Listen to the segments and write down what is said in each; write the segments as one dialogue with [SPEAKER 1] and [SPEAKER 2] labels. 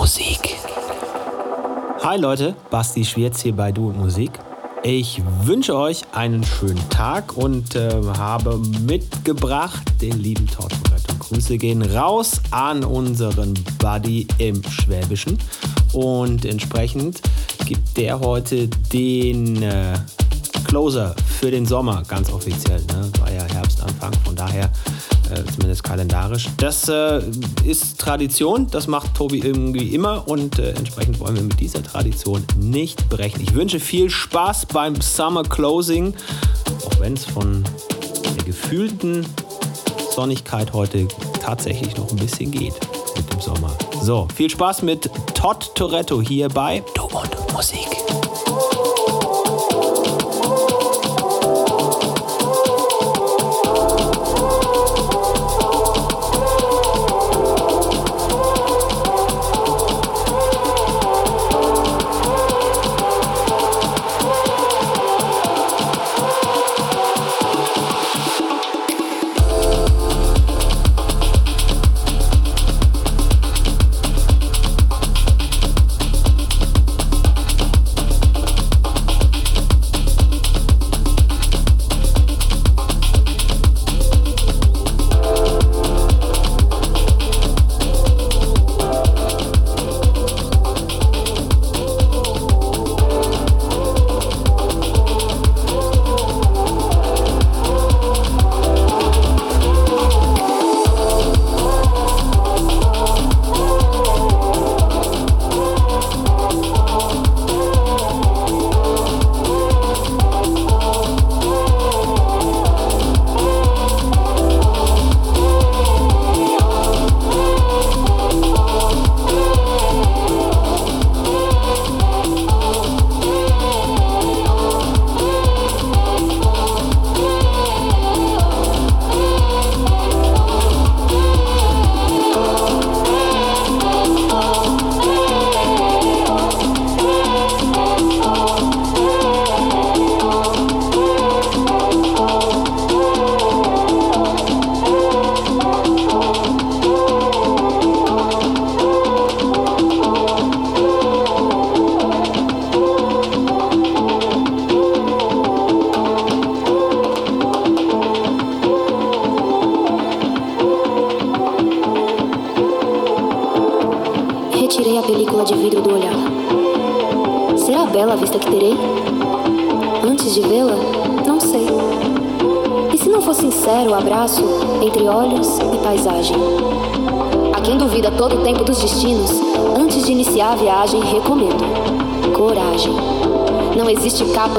[SPEAKER 1] Musik. Hi Leute, Basti Schwierz hier bei Du und Musik. Ich wünsche euch einen schönen Tag und äh, habe mitgebracht den lieben Todd Grüße gehen raus an unseren Buddy im Schwäbischen. Und entsprechend gibt der heute den äh, Closer für den Sommer, ganz offiziell. Ne? War ja Herbstanfang, von daher äh, zumindest kalendarisch. Das äh, ist Tradition, das macht Tobi irgendwie immer und äh, entsprechend wollen wir mit dieser Tradition nicht brechen. Ich wünsche viel Spaß beim Summer Closing, auch wenn es von der gefühlten Sonnigkeit heute tatsächlich noch ein bisschen geht mit dem Sommer. So, viel Spaß mit Todd Toretto hier bei Du und Musik.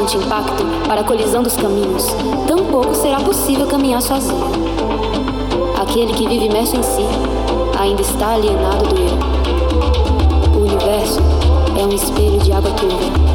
[SPEAKER 2] Anti-impacto para a colisão dos caminhos, tampouco será possível caminhar sozinho. Aquele que vive imerso em si ainda está alienado do eu. O universo é um espelho de água turva.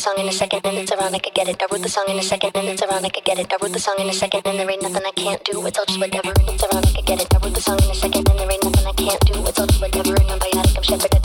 [SPEAKER 3] song in a second and it's around. I get it. I wrote the song in a second and it's around. I get it. I wrote the song in a second and there ain't nothing I can't do. It's all just whatever it's around. I get it. I wrote the song in a second and there ain't nothing I can't do. It's all just whatever and I'm biotic, I'm shepherded.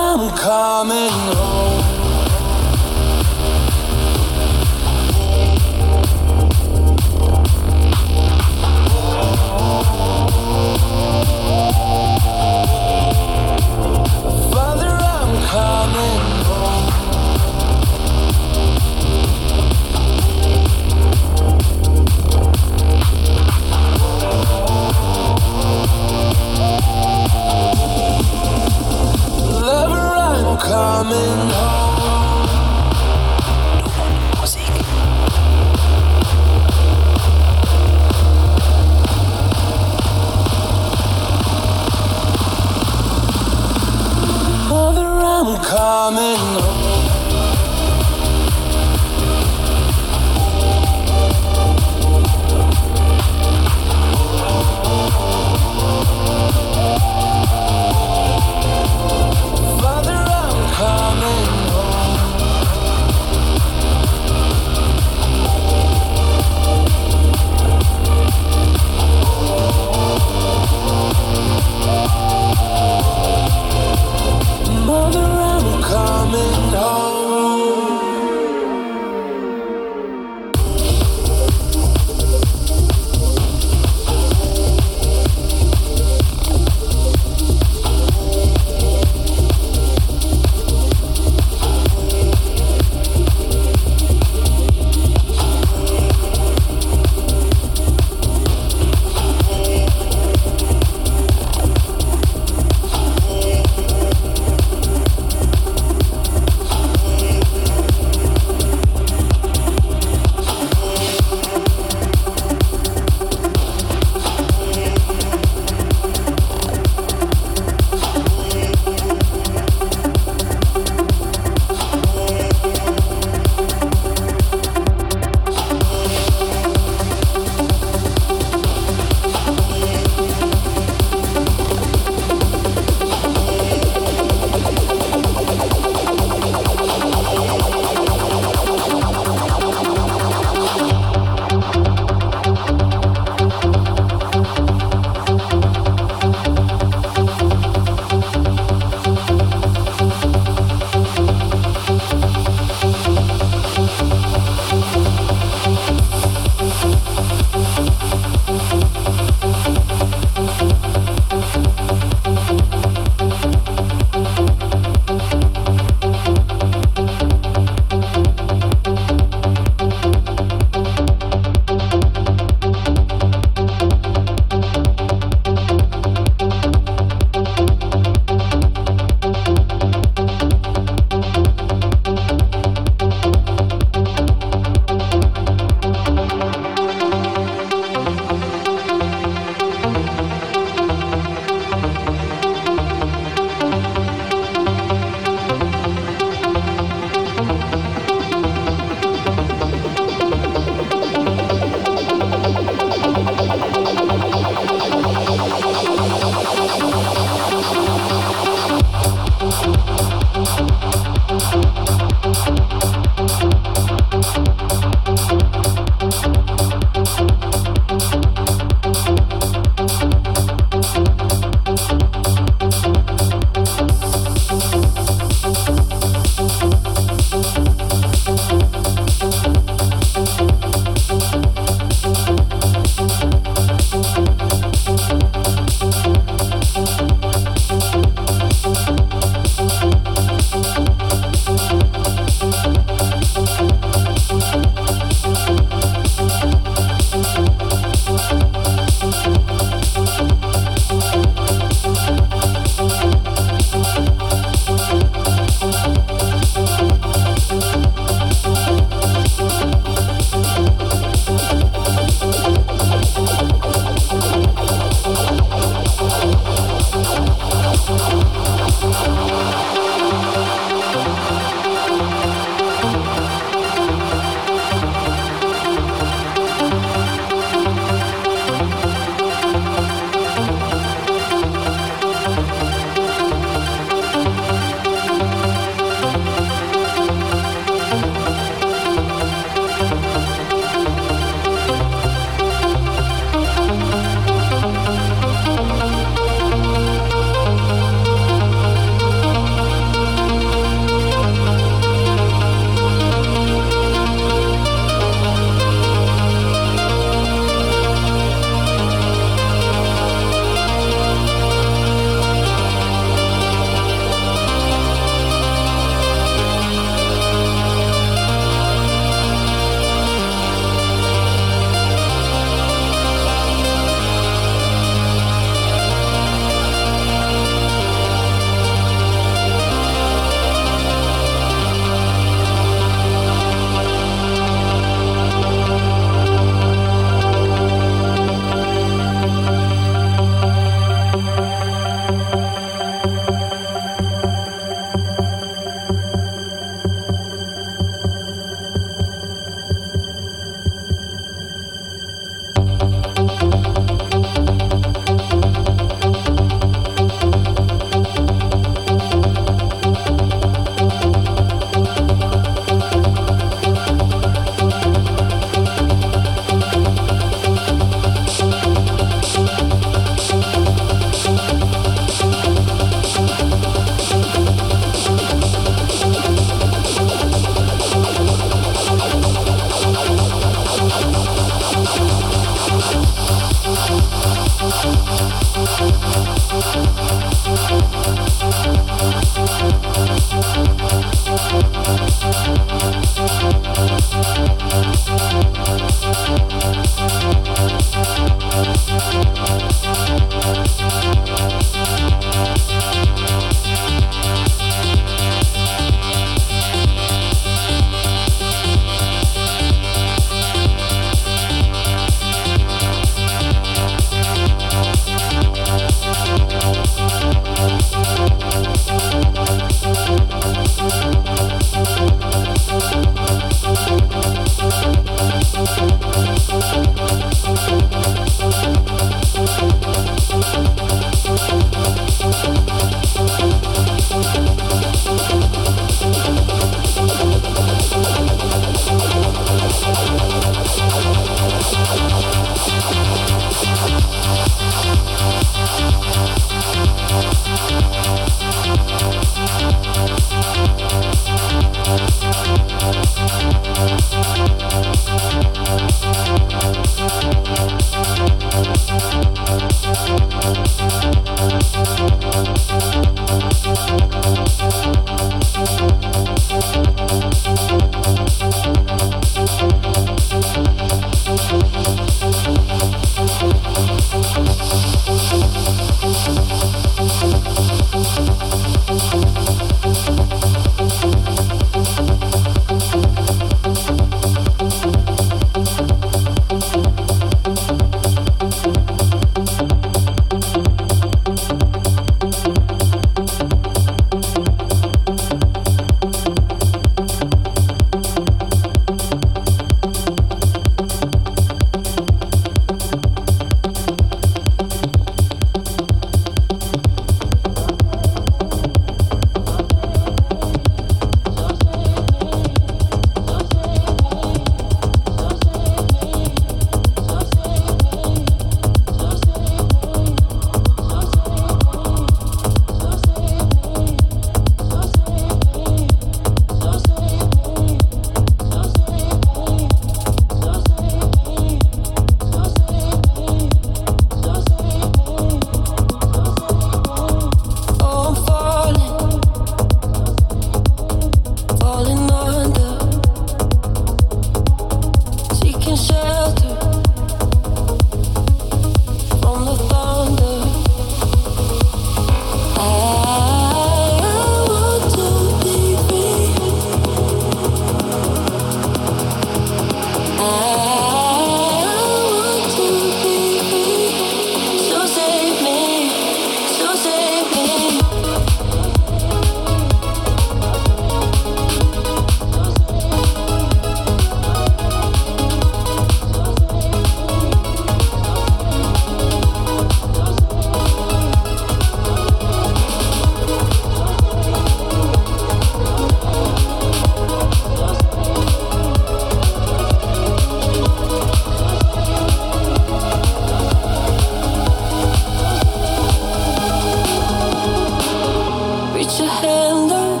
[SPEAKER 3] Put your
[SPEAKER 4] hand up.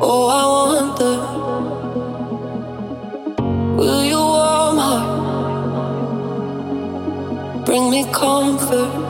[SPEAKER 4] Oh, I wonder, will warm heart bring me comfort?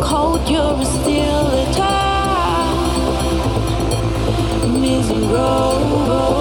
[SPEAKER 4] Cold you're still a time
[SPEAKER 1] Roll.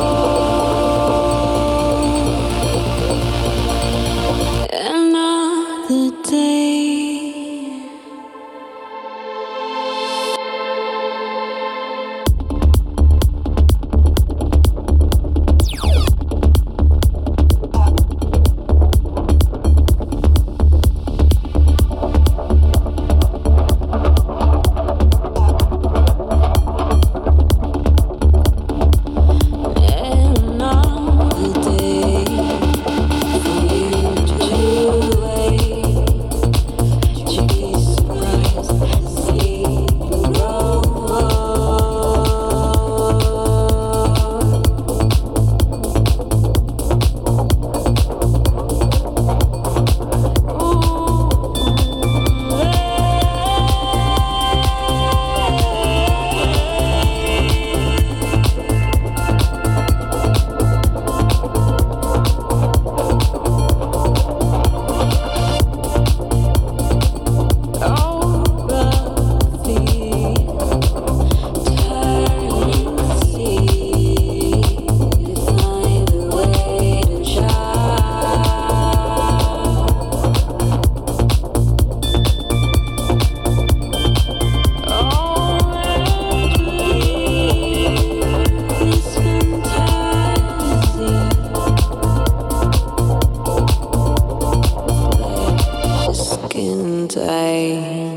[SPEAKER 1] away.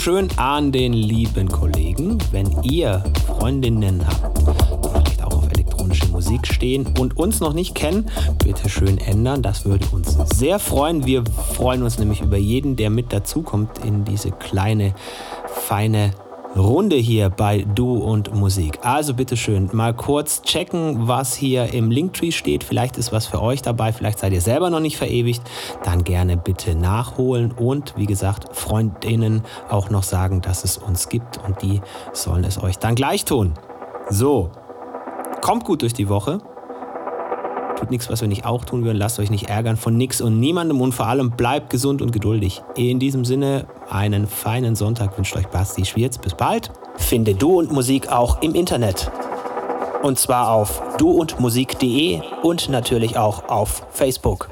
[SPEAKER 1] Dankeschön an den lieben Kollegen. Wenn ihr Freundinnen habt, die vielleicht auch auf elektronische Musik stehen und uns noch nicht kennen, bitte schön ändern. Das würde uns sehr freuen. Wir freuen uns nämlich über jeden, der mit dazukommt in diese kleine, feine Runde hier bei Du und Musik. Also bitteschön mal kurz checken, was hier im Linktree steht. Vielleicht ist was für euch dabei, vielleicht seid ihr selber noch nicht verewigt. Dann gerne bitte nachholen und wie gesagt, Freundinnen auch noch sagen, dass es uns gibt und die sollen es euch dann gleich tun. So, kommt gut durch die Woche. Tut nichts, was wir nicht auch tun würden. Lasst euch nicht ärgern von nix und niemandem und vor allem bleibt gesund und geduldig. In diesem Sinne, einen feinen Sonntag wünscht euch Basti Schwierz. Bis bald. Finde Du und Musik auch im Internet. Und zwar auf duundmusik.de und natürlich auch auf Facebook.